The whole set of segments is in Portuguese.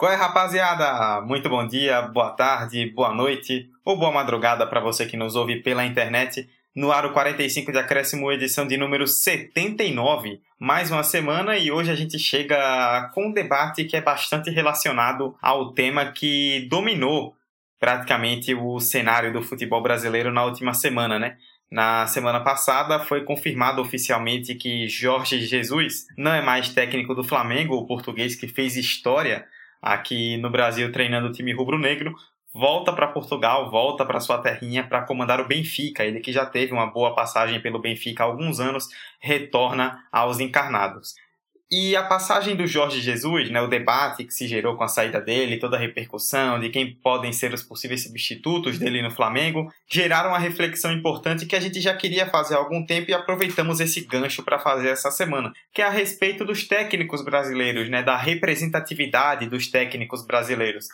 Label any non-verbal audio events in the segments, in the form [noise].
Qual é, rapaziada? Muito bom dia, boa tarde, boa noite ou boa madrugada para você que nos ouve pela internet. No Aro 45 de Acréscimo, edição de número 79. Mais uma semana e hoje a gente chega com um debate que é bastante relacionado ao tema que dominou praticamente o cenário do futebol brasileiro na última semana, né? Na semana passada foi confirmado oficialmente que Jorge Jesus não é mais técnico do Flamengo, o português que fez história aqui no Brasil treinando o time rubro-negro, volta para Portugal, volta para sua terrinha para comandar o Benfica. Ele que já teve uma boa passagem pelo Benfica há alguns anos, retorna aos encarnados. E a passagem do Jorge Jesus, né, o debate que se gerou com a saída dele, toda a repercussão de quem podem ser os possíveis substitutos dele no Flamengo, geraram uma reflexão importante que a gente já queria fazer há algum tempo e aproveitamos esse gancho para fazer essa semana, que é a respeito dos técnicos brasileiros, né, da representatividade dos técnicos brasileiros.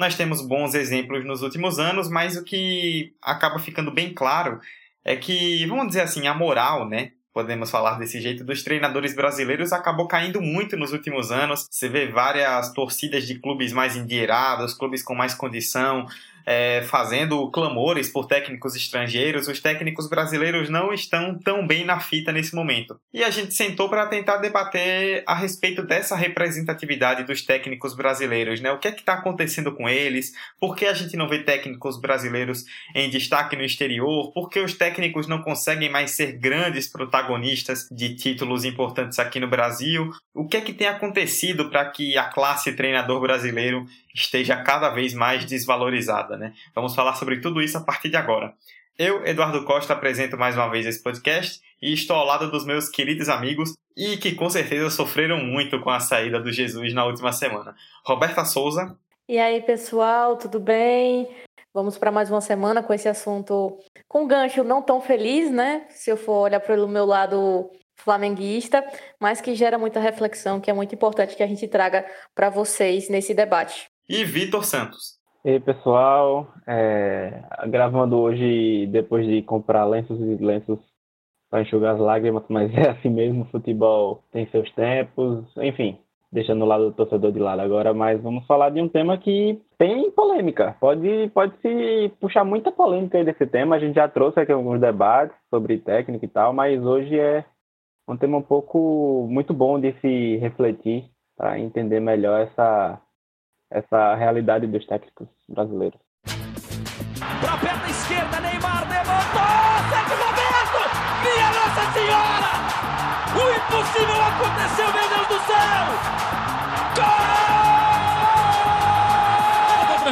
Nós temos bons exemplos nos últimos anos, mas o que acaba ficando bem claro é que, vamos dizer assim, a moral, né, podemos falar desse jeito, dos treinadores brasileiros acabou caindo muito nos últimos anos. Você vê várias torcidas de clubes mais endinheirados, clubes com mais condição, é, fazendo clamores por técnicos estrangeiros, os técnicos brasileiros não estão tão bem na fita nesse momento. E a gente sentou para tentar debater a respeito dessa representatividade dos técnicos brasileiros, né? O que é que está acontecendo com eles? Por que a gente não vê técnicos brasileiros em destaque no exterior? Por que os técnicos não conseguem mais ser grandes protagonistas de títulos importantes aqui no Brasil? O que é que tem acontecido para que a classe treinador brasileiro esteja cada vez mais desvalorizada, né? Vamos falar sobre tudo isso a partir de agora. Eu, Eduardo Costa, apresento mais uma vez esse podcast e estou ao lado dos meus queridos amigos e que com certeza sofreram muito com a saída do Jesus na última semana. Roberta Souza. E aí, pessoal, tudo bem? Vamos para mais uma semana com esse assunto com gancho não tão feliz, né? Se eu for olhar pelo meu lado flamenguista, mas que gera muita reflexão, que é muito importante que a gente traga para vocês nesse debate e Vitor Santos. E aí, pessoal, é, gravando hoje depois de comprar lenços e lenços para enxugar as lágrimas, mas é assim mesmo, o futebol tem seus tempos, enfim, deixando o lado do torcedor de lado agora, mas vamos falar de um tema que tem polêmica, pode, pode se puxar muita polêmica aí desse tema, a gente já trouxe aqui alguns debates sobre técnica e tal, mas hoje é um tema um pouco muito bom de se refletir para entender melhor essa essa realidade dos técnicos brasileiros. Perna esquerda, Neymar levantou! Roberto! Minha Nossa Senhora! O impossível aconteceu, meu Deus do céu!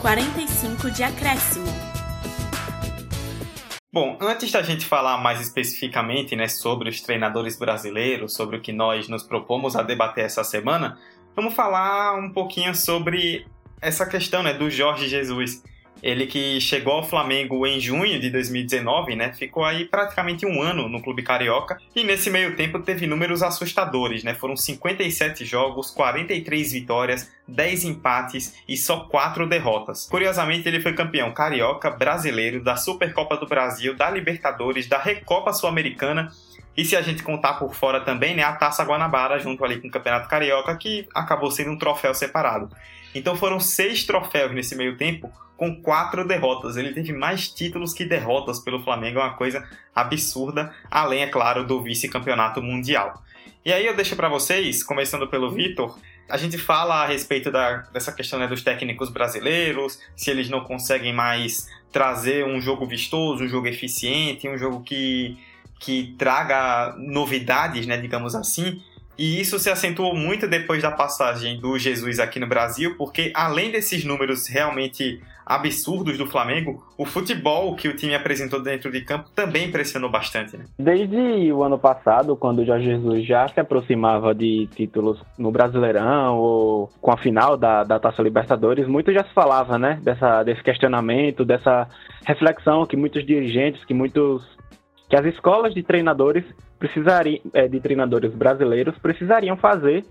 45 de acréscimo. Bom, antes da gente falar mais especificamente né, sobre os treinadores brasileiros, sobre o que nós nos propomos a debater essa semana, vamos falar um pouquinho sobre essa questão né, do Jorge Jesus. Ele que chegou ao Flamengo em junho de 2019, né? Ficou aí praticamente um ano no clube carioca e nesse meio tempo teve números assustadores, né? Foram 57 jogos, 43 vitórias, 10 empates e só 4 derrotas. Curiosamente, ele foi campeão carioca, brasileiro, da Supercopa do Brasil, da Libertadores, da Recopa Sul-Americana e se a gente contar por fora também, né, a Taça Guanabara junto ali com o Campeonato Carioca, que acabou sendo um troféu separado. Então foram seis troféus nesse meio tempo, com quatro derrotas. Ele teve mais títulos que derrotas pelo Flamengo, é uma coisa absurda, além, é claro, do vice-campeonato mundial. E aí eu deixo para vocês, começando pelo Vitor, a gente fala a respeito da, dessa questão né, dos técnicos brasileiros, se eles não conseguem mais trazer um jogo vistoso, um jogo eficiente, um jogo que, que traga novidades, né, digamos assim. E isso se acentuou muito depois da passagem do Jesus aqui no Brasil, porque além desses números realmente absurdos do Flamengo, o futebol que o time apresentou dentro de campo também impressionou bastante. Né? Desde o ano passado, quando o Jorge Jesus já se aproximava de títulos no Brasileirão ou com a final da, da Taça Libertadores, muito já se falava né, dessa, desse questionamento, dessa reflexão que muitos dirigentes, que muitos que as escolas de treinadores precisariam, é, de treinadores brasileiros precisariam fazer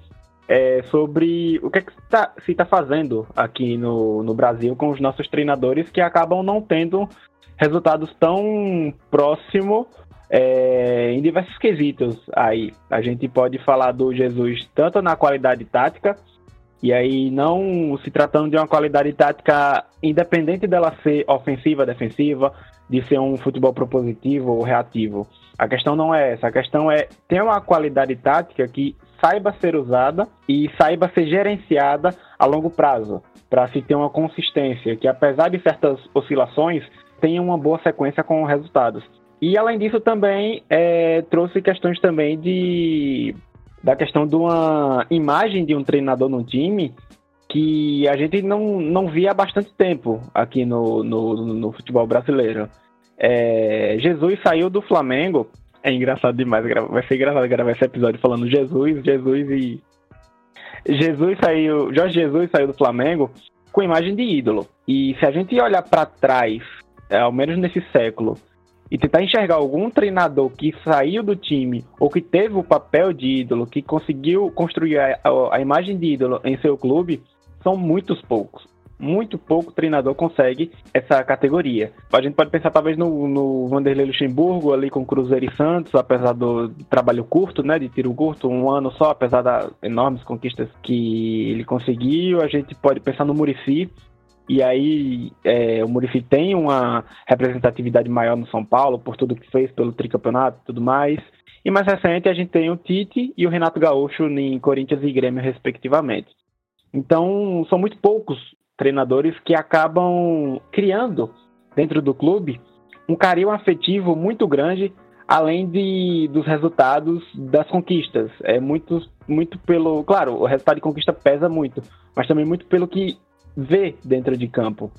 é, sobre o que, é que tá, se está fazendo aqui no, no Brasil com os nossos treinadores que acabam não tendo resultados tão próximos é, em diversos quesitos. Aí a gente pode falar do Jesus tanto na qualidade tática e aí não se tratando de uma qualidade tática independente dela ser ofensiva, defensiva, de ser um futebol propositivo ou reativo. A questão não é essa, a questão é ter uma qualidade tática que saiba ser usada e saiba ser gerenciada a longo prazo, para se ter uma consistência que, apesar de certas oscilações, tenha uma boa sequência com resultados. E além disso também é, trouxe questões também de da questão de uma imagem de um treinador no time que a gente não, não via há bastante tempo aqui no, no, no futebol brasileiro. É, Jesus saiu do Flamengo. É engraçado demais, vai ser engraçado gravar esse episódio falando Jesus, Jesus e. Jesus saiu. Jorge Jesus saiu do Flamengo com imagem de ídolo. E se a gente olhar para trás, é, ao menos nesse século, e tentar enxergar algum treinador que saiu do time ou que teve o papel de ídolo, que conseguiu construir a, a, a imagem de ídolo em seu clube, são muitos poucos. Muito pouco treinador consegue essa categoria. A gente pode pensar talvez no, no Vanderlei Luxemburgo ali com Cruzeiro e Santos, apesar do trabalho curto, né, de tiro curto, um ano só, apesar das enormes conquistas que ele conseguiu. A gente pode pensar no Murici, e aí é, o Murici tem uma representatividade maior no São Paulo por tudo que fez pelo tricampeonato e tudo mais. E mais recente a gente tem o Tite e o Renato Gaúcho em Corinthians e Grêmio, respectivamente. Então, são muito poucos treinadores que acabam criando dentro do clube um carinho afetivo muito grande, além de, dos resultados das conquistas. É muito, muito pelo. Claro, o resultado de conquista pesa muito, mas também muito pelo que vê dentro de campo.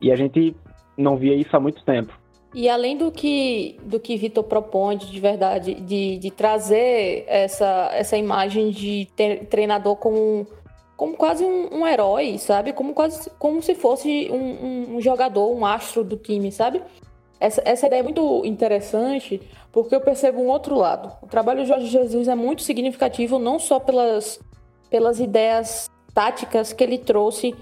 E a gente não via isso há muito tempo. E além do que do que Vitor propõe de verdade, de, de trazer essa, essa imagem de treinador como como quase um, um, herói, sabe? Como quase como se fosse um, um, jogador, um astro do time, sabe? Essa, essa ideia é muito interessante porque eu percebo um outro lado. O trabalho de Jorge Jesus é muito significativo não só pelas, pelas ideias táticas que ele trouxe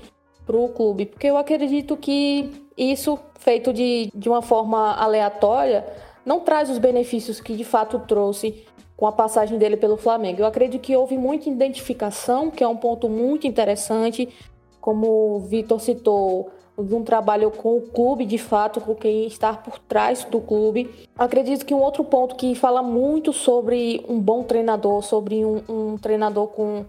para o clube, porque eu acredito que isso, feito de, de uma forma aleatória, não traz os benefícios que de fato trouxe com a passagem dele pelo Flamengo. Eu acredito que houve muita identificação, que é um ponto muito interessante, como o Vitor citou, de um trabalho com o clube, de fato, com quem está por trás do clube. Acredito que um outro ponto que fala muito sobre um bom treinador, sobre um, um treinador com,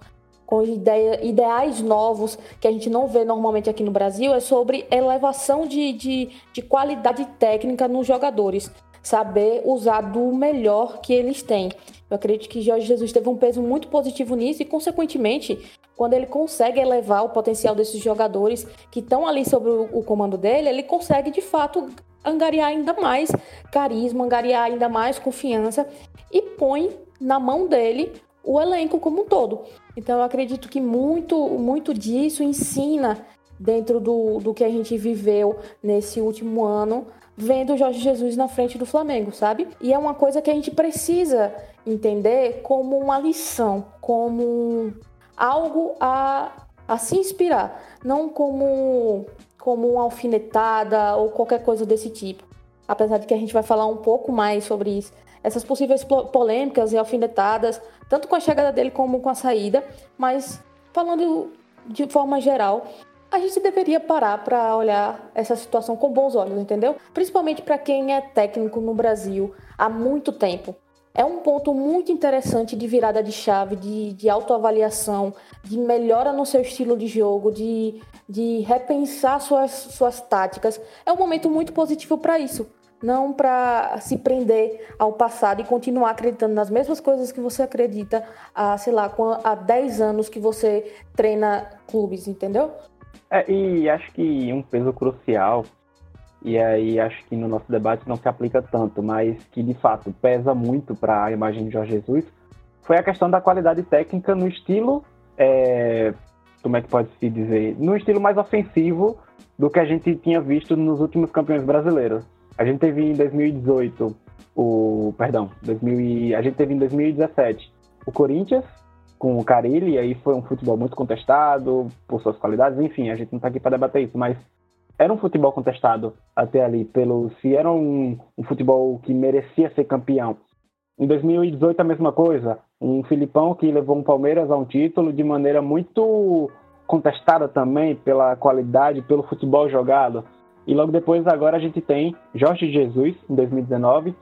com ideia, ideais novos, que a gente não vê normalmente aqui no Brasil, é sobre elevação de, de, de qualidade técnica nos jogadores saber usar do melhor que eles têm. Eu acredito que Jorge Jesus teve um peso muito positivo nisso e, consequentemente, quando ele consegue elevar o potencial desses jogadores que estão ali sobre o, comando dele, ele consegue de fato angariar ainda mais carisma, angariar ainda mais confiança e põe na mão dele o elenco como um todo. Então eu acredito que muito, muito disso ensina dentro do, do que a gente viveu nesse último ano vendo o Jorge Jesus na frente do Flamengo, sabe? E é uma coisa que a gente precisa entender como uma lição, como algo a, a se inspirar, não como, como uma alfinetada ou qualquer coisa desse tipo. Apesar de que a gente vai falar um pouco mais sobre isso. Essas possíveis polêmicas e alfinetadas, tanto com a chegada dele como com a saída, mas falando de forma geral, a gente deveria parar para olhar essa situação com bons olhos, entendeu? Principalmente para quem é técnico no Brasil há muito tempo. É um ponto muito interessante de virada de chave, de, de autoavaliação, de melhora no seu estilo de jogo, de, de repensar suas, suas táticas. É um momento muito positivo para isso. não para se prender ao passado e continuar acreditando nas mesmas coisas que você acredita há, sei lá, há 10 anos que você treina clubes, entendeu? É, e acho que um peso crucial, e aí acho que no nosso debate não se aplica tanto, mas que de fato pesa muito para a imagem de Jorge Jesus, foi a questão da qualidade técnica no estilo, é, como é que pode se dizer, no estilo mais ofensivo do que a gente tinha visto nos últimos campeões brasileiros. A gente teve em 2018 o, perdão, 2000, a gente teve em 2017 o Corinthians com o Carilli, aí foi um futebol muito contestado por suas qualidades, enfim, a gente não está aqui para debater isso, mas era um futebol contestado até ali, pelo se era um, um, futebol que merecia ser campeão. Em 2018 a mesma coisa, um Filipão que levou um Palmeiras a um título de maneira muito contestada também pela qualidade, pelo futebol jogado. E logo depois agora a gente tem Jorge Jesus em 2019,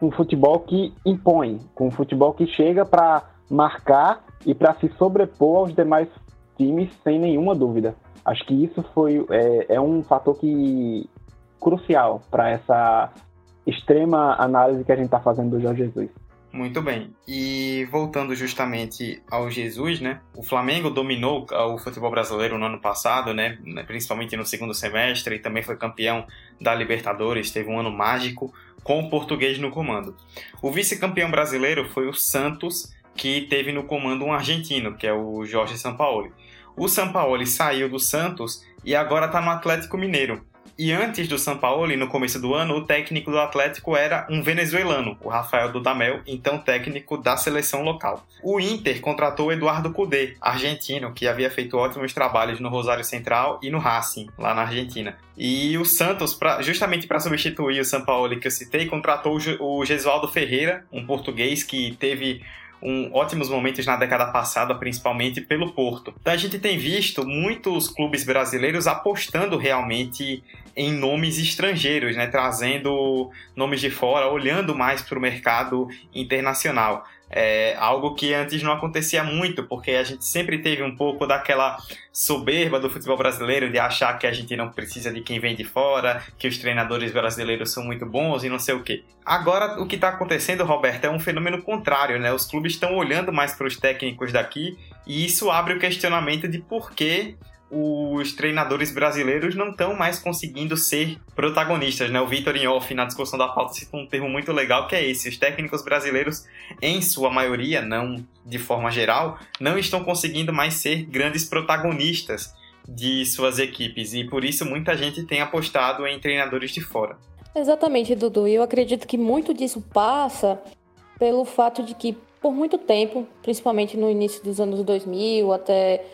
um futebol que impõe, com um futebol que chega para marcar e para se sobrepor aos demais times sem nenhuma dúvida. Acho que isso foi é, é um fator que crucial para essa extrema análise que a gente está fazendo do Jorge Jesus. Muito bem. E voltando justamente ao Jesus, né? O Flamengo dominou o futebol brasileiro no ano passado, né? Principalmente no segundo semestre e também foi campeão da Libertadores, teve um ano mágico com o português no comando. O vice-campeão brasileiro foi o Santos, que teve no comando um argentino, que é o Jorge Sampaoli. O Sampaoli saiu do Santos e agora está no Atlético Mineiro. E antes do Sampaoli, no começo do ano, o técnico do Atlético era um venezuelano, o Rafael Dudamel, então técnico da seleção local. O Inter contratou Eduardo Cudê, argentino, que havia feito ótimos trabalhos no Rosário Central e no Racing, lá na Argentina. E o Santos, pra, justamente para substituir o Sampaoli que eu citei, contratou o Gesualdo Ferreira, um português que teve um, ótimos momentos na década passada, principalmente pelo Porto. Então a gente tem visto muitos clubes brasileiros apostando realmente em nomes estrangeiros, né, trazendo nomes de fora, olhando mais para o mercado internacional. É algo que antes não acontecia muito, porque a gente sempre teve um pouco daquela soberba do futebol brasileiro de achar que a gente não precisa de quem vem de fora, que os treinadores brasileiros são muito bons e não sei o quê. Agora, o que está acontecendo, Roberto, é um fenômeno contrário, né? Os clubes estão olhando mais para os técnicos daqui e isso abre o questionamento de por que os treinadores brasileiros não estão mais conseguindo ser protagonistas, né? O Vitor Inhoff, na discussão da pauta, citou um termo muito legal que é esse. Os técnicos brasileiros, em sua maioria, não de forma geral, não estão conseguindo mais ser grandes protagonistas de suas equipes e por isso muita gente tem apostado em treinadores de fora. Exatamente, Dudu. E eu acredito que muito disso passa pelo fato de que por muito tempo, principalmente no início dos anos 2000 até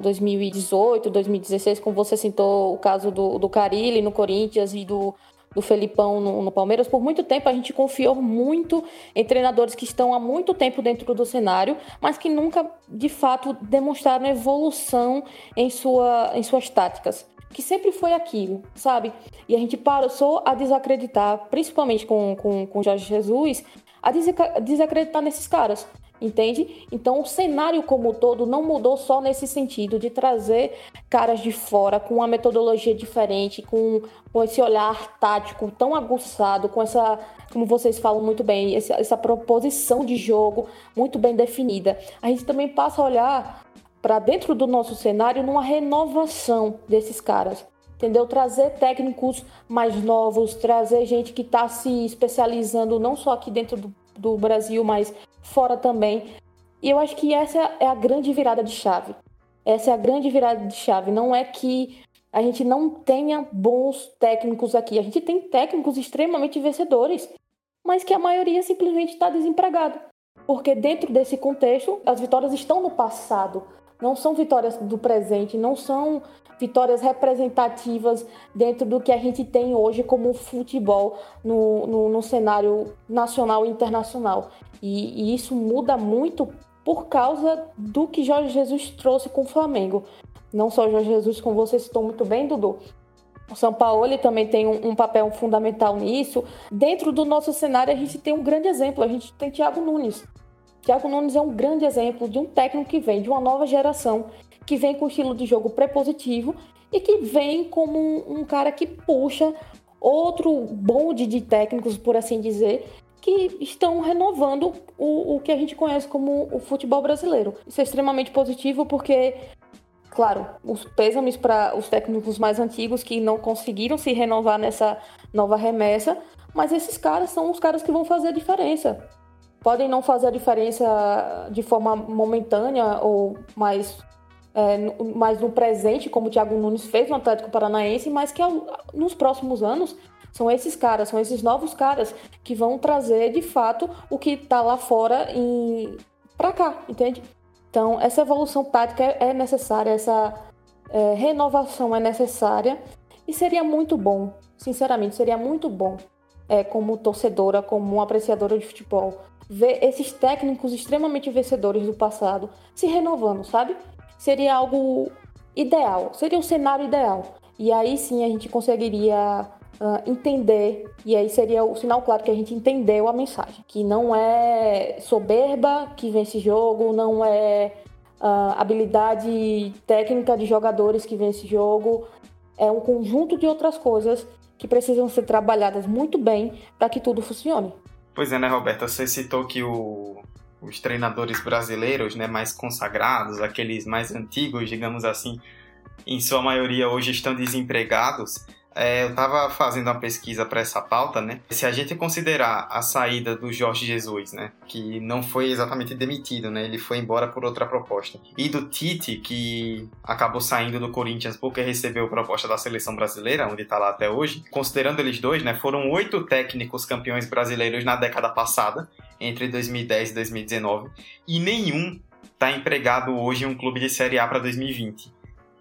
2018, 2016, como você citou o caso do, do Carilli no Corinthians e do, do Felipão no, no, Palmeiras, por muito tempo a gente confiou muito em treinadores que estão há muito tempo dentro do cenário, mas que nunca de fato demonstraram evolução em, sua, em suas táticas. Que sempre foi aquilo, sabe? E a gente passou a desacreditar, principalmente com, com, com Jorge Jesus, a desacreditar nesses caras entende? Então o cenário como um todo não mudou só nesse sentido de trazer caras de fora com uma metodologia diferente, com, com esse olhar tático tão aguçado, com essa, como vocês falam muito bem, essa, essa proposição de jogo muito bem definida. A gente também passa a olhar para dentro do nosso cenário numa renovação desses caras entendeu? Trazer técnicos mais novos, trazer gente que está se especializando não só aqui dentro do, do Brasil, mas fora também. E eu acho que essa é a grande virada de chave. Essa é a grande virada de chave. Não é que a gente não tenha bons técnicos aqui. A gente tem técnicos extremamente vencedores, mas que a maioria simplesmente está desempregado. Porque dentro desse contexto, as vitórias estão no passado, não são vitórias do presente, não são vitórias representativas dentro do que a gente tem hoje como futebol no, no, no cenário nacional e internacional. E, e, isso muda muito por causa do que Jorge Jesus trouxe com o Flamengo. Não só Jorge Jesus, como você citou muito bem, Dudu. O São Paulo também tem um, um papel fundamental nisso. Dentro do nosso cenário, a gente tem um grande exemplo. A gente tem Thiago Nunes. Thiago Nunes é um grande exemplo de um técnico que vem de uma nova geração que vem com estilo de jogo prepositivo e que vem como um, um cara que puxa outro bonde de técnicos, por assim dizer, que estão renovando o, o que a gente conhece como o futebol brasileiro. Isso é extremamente positivo porque claro, os pêsames para os técnicos mais antigos que não conseguiram se renovar nessa nova remessa, mas esses caras são os caras que vão fazer a diferença. Podem não fazer a diferença de forma momentânea ou mais, é, mais no presente, como o Thiago Nunes fez no Atlético Paranaense, mas que nos próximos anos são esses caras, são esses novos caras que vão trazer de fato o que está lá fora para cá, entende? Então, essa evolução tática é necessária, essa é, renovação é necessária e seria muito bom, sinceramente, seria muito bom, é, como torcedora, como apreciadora de futebol, ver esses técnicos extremamente vencedores do passado se renovando, sabe? Seria algo ideal, seria o um cenário ideal. E aí sim a gente conseguiria uh, entender, e aí seria o sinal claro que a gente entendeu a mensagem. Que não é soberba que vence jogo, não é uh, habilidade técnica de jogadores que vence jogo, é um conjunto de outras coisas que precisam ser trabalhadas muito bem para que tudo funcione. Pois é, né, Roberta? Você citou que o, os treinadores brasileiros, né, mais consagrados, aqueles mais antigos, digamos assim, em sua maioria hoje estão desempregados. É, eu estava fazendo uma pesquisa para essa pauta, né? Se a gente considerar a saída do Jorge Jesus, né? Que não foi exatamente demitido, né? Ele foi embora por outra proposta. E do Tite, que acabou saindo do Corinthians porque recebeu proposta da seleção brasileira, onde está lá até hoje. Considerando eles dois, né? Foram oito técnicos campeões brasileiros na década passada, entre 2010 e 2019. E nenhum está empregado hoje em um clube de Série A para 2020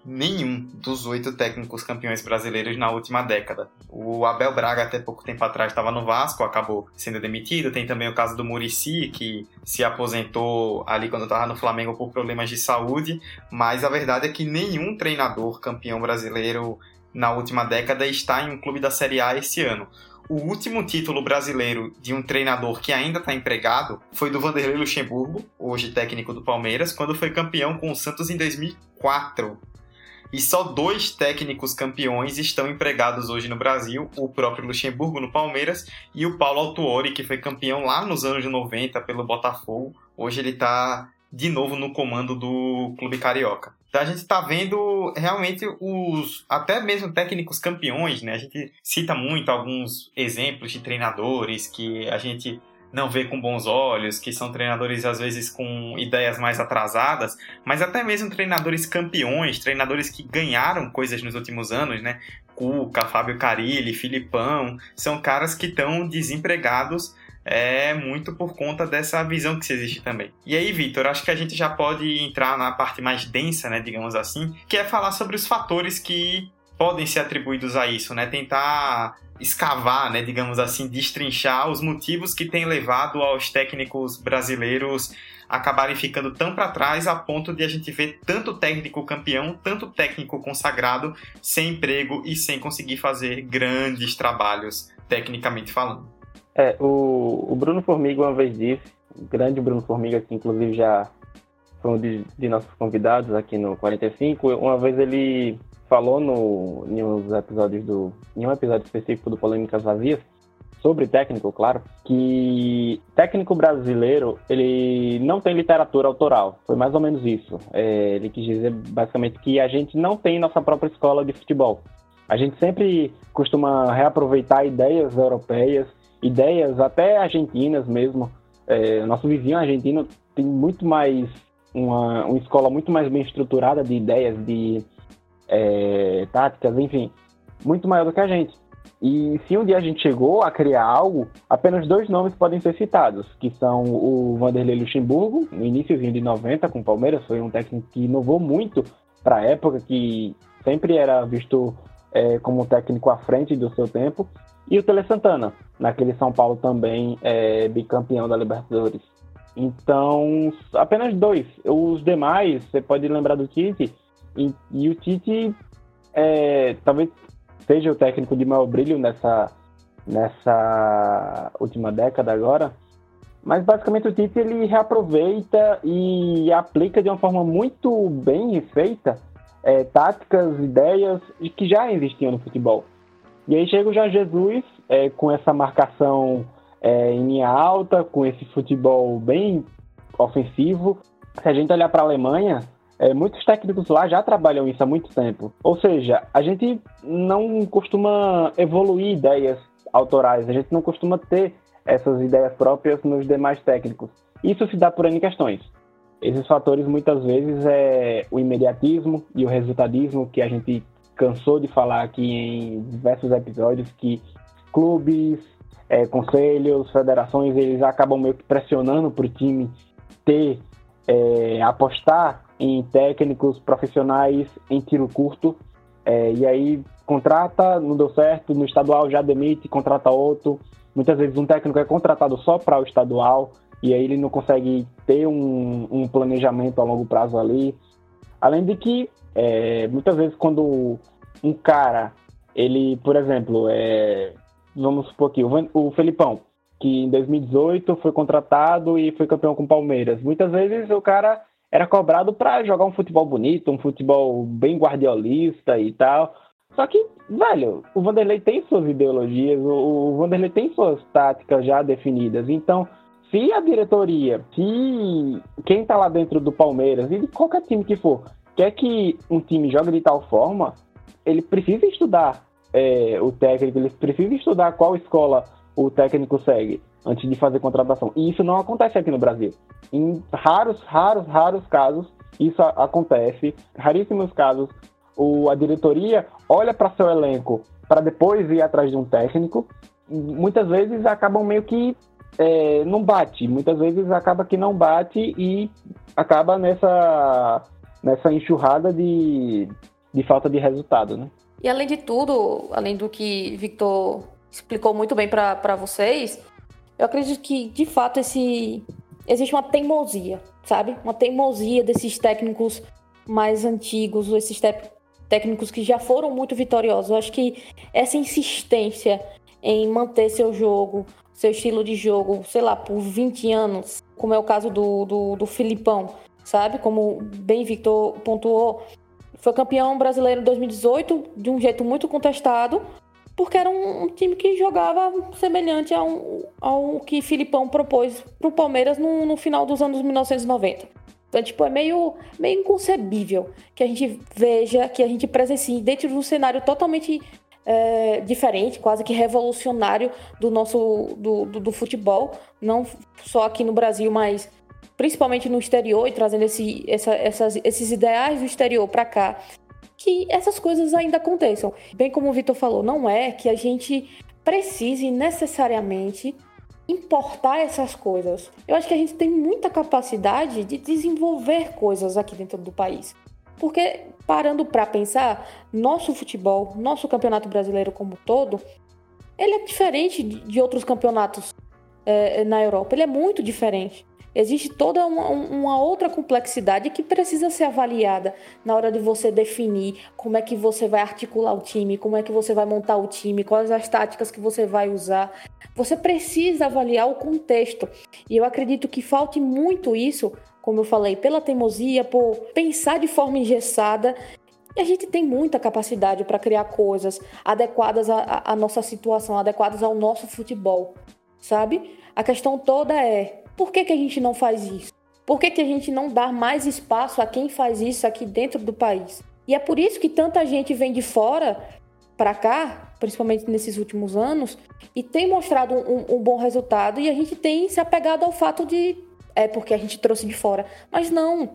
nenhum dos oito técnicos campeões brasileiros na última década. O Abel Braga, até pouco tempo atrás, estava no Vasco, acabou sendo demitido. Tem também o caso do Murici, que se aposentou ali quando estava no Flamengo por problemas de saúde. Mas a verdade é que nenhum treinador campeão brasileiro na última década está em um clube da Série A esse ano. O último título brasileiro de um treinador que ainda está empregado foi do Vanderlei Luxemburgo, hoje técnico do Palmeiras, quando foi campeão com o Santos em 2004 e só dois técnicos campeões estão empregados hoje no Brasil, o próprio Luxemburgo no Palmeiras e o Paulo Autuori, que foi campeão lá nos anos 90 pelo Botafogo. Hoje ele está de novo no comando do clube carioca. Então a gente está vendo realmente os até mesmo técnicos campeões, né? A gente cita muito alguns exemplos de treinadores que a gente não vê com bons olhos, que são treinadores às vezes com ideias mais atrasadas, mas até mesmo treinadores campeões, treinadores que ganharam coisas nos últimos anos, né? Cuca, Fábio Carilli, Filipão, são caras que estão desempregados é muito por conta dessa visão que existe também. E aí, Vitor, acho que a gente já pode entrar na parte mais densa, né, digamos assim, que é falar sobre os fatores que podem ser atribuídos a isso, né? Tentar escavar, né, digamos assim, destrinchar os motivos que têm levado aos técnicos brasileiros acabarem ficando tão para trás a ponto de a gente ver tanto técnico campeão, tanto técnico consagrado sem emprego e sem conseguir fazer grandes trabalhos, tecnicamente falando. É, o, o Bruno Formiga uma vez disse, o grande Bruno Formiga, que inclusive já foi um de, de nossos convidados aqui no 45, uma vez ele falou no, em episódios do. em um episódio específico do Polêmicas Vazias, sobre técnico, claro, que técnico brasileiro ele não tem literatura autoral. Foi mais ou menos isso. É, ele quis dizer basicamente que a gente não tem nossa própria escola de futebol. A gente sempre costuma reaproveitar ideias europeias, ideias até argentinas mesmo. É, nosso vizinho argentino tem muito mais uma, uma escola muito mais bem estruturada de ideias, de é, táticas, enfim, muito maior do que a gente. E se um dia a gente chegou a criar algo, apenas dois nomes podem ser citados, que são o Vanderlei Luxemburgo, no iníciozinho de 90 com o Palmeiras, foi um técnico que inovou muito para a época, que sempre era visto é, como um técnico à frente do seu tempo, e o Tele Santana, naquele São Paulo também é, bicampeão da Libertadores. Então, apenas dois. Os demais, você pode lembrar do Tite, e, e o Tite é, talvez seja o técnico de maior brilho nessa, nessa última década agora. Mas basicamente o Tite ele reaproveita e aplica de uma forma muito bem feita é, táticas, ideias que já existiam no futebol. E aí chega o Jorge Jesus é, com essa marcação é, em linha alta, com esse futebol bem ofensivo. Se a gente olhar para a Alemanha, é, muitos técnicos lá já trabalham isso há muito tempo. Ou seja, a gente não costuma evoluir ideias autorais, a gente não costuma ter essas ideias próprias nos demais técnicos. Isso se dá por N questões. Esses fatores muitas vezes é o imediatismo e o resultadismo que a gente cansou de falar aqui em diversos episódios que clubes, é, conselhos, federações, eles acabam meio que pressionando para o time ter, é, apostar em técnicos profissionais em tiro curto, é, e aí contrata, não deu certo, no estadual já demite, contrata outro. Muitas vezes um técnico é contratado só para o estadual, e aí ele não consegue ter um, um planejamento a longo prazo ali. Além de que, é, muitas vezes, quando um cara, ele, por exemplo, é, vamos supor aqui, o, o Felipão, que em 2018 foi contratado e foi campeão com o Palmeiras. Muitas vezes o cara era cobrado para jogar um futebol bonito, um futebol bem guardiolista e tal. Só que, velho, o Vanderlei tem suas ideologias, o, Vanderlei tem suas táticas já definidas. Então, se a diretoria, se quem tá lá dentro do Palmeiras e de qualquer time que for, quer que um time jogue de tal forma, ele precisa estudar é, o técnico, ele precisa estudar qual escola o técnico segue antes de fazer contratação. E isso não acontece aqui no Brasil. Em raros, raros, raros casos, isso acontece. Raríssimos casos, o, a diretoria olha para seu elenco para depois ir atrás de um técnico. Muitas vezes acabam meio que é, não bate. Muitas vezes acaba que não bate e acaba nessa, nessa enxurrada de, de falta de resultado, né? E além de tudo, além do que Victor explicou muito bem para vocês, eu acredito que de fato esse existe uma teimosia, sabe? Uma teimosia desses técnicos mais antigos, esses técnicos que já foram muito vitoriosos. Eu acho que essa insistência em manter seu jogo, seu estilo de jogo, sei lá, por 20 anos, como é o caso do, do, do Filipão, sabe? Como bem Victor pontuou, foi campeão brasileiro em 2018 de um jeito muito contestado, porque era um, um time que jogava semelhante ao, ao que Filipão propôs para o Palmeiras no, no final dos anos 1990. Então, tipo, é meio, meio inconcebível que a gente veja, que a gente presencie dentro de um cenário totalmente é, diferente, quase que revolucionário do nosso do, do, do, futebol, não só aqui no Brasil, mas principalmente no exterior e trazendo esse, essa, essas, esses ideais do exterior para cá, que essas coisas ainda aconteçam. Bem como o Vitor falou, não é que a gente precise necessariamente importar essas coisas. Eu acho que a gente tem muita capacidade de desenvolver coisas aqui dentro do país. Porque, parando para pensar, nosso futebol, nosso campeonato brasileiro como todo, ele é diferente de outros campeonatos é, na Europa. Ele é muito diferente. Existe toda uma, uma, outra complexidade que precisa ser avaliada na hora de você definir como é que você vai articular o time, como é que você vai montar o time, quais as táticas que você vai usar. Você precisa avaliar o contexto. E eu acredito que falte muito isso, como eu falei, pela teimosia, por pensar de forma engessada e a gente tem muita capacidade para criar coisas adequadas à, à, nossa situação, adequadas ao nosso futebol, sabe? A questão toda é por que, que a gente não faz isso? Por que, que a gente não dá mais espaço a quem faz isso aqui dentro do país? E é por isso que tanta gente vem de fora para cá, principalmente nesses últimos anos, e tem mostrado um, um, bom resultado e a gente tem se apegado ao fato de é porque a gente trouxe de fora. Mas não.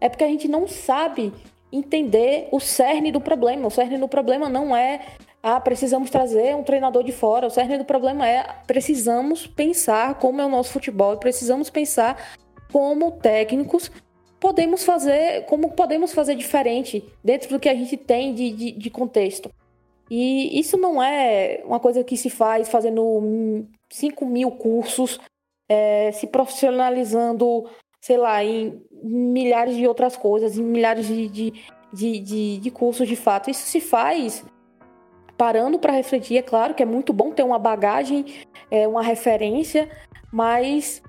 É porque a gente não sabe entender o cerne do problema. O cerne do problema não é ah, precisamos trazer um treinador de fora. O cerne do problema é precisamos pensar como é o nosso futebol, precisamos pensar como técnicos podemos fazer, como podemos fazer diferente dentro do que a gente tem de, de, de contexto. E isso não é uma coisa que se faz fazendo 5 mil cursos, é, se profissionalizando, sei lá, em milhares de outras coisas, em milhares de, de, de, de, de cursos de fato. Isso se faz parando para refletir. É claro que é muito bom ter uma bagagem, é, uma referência, mas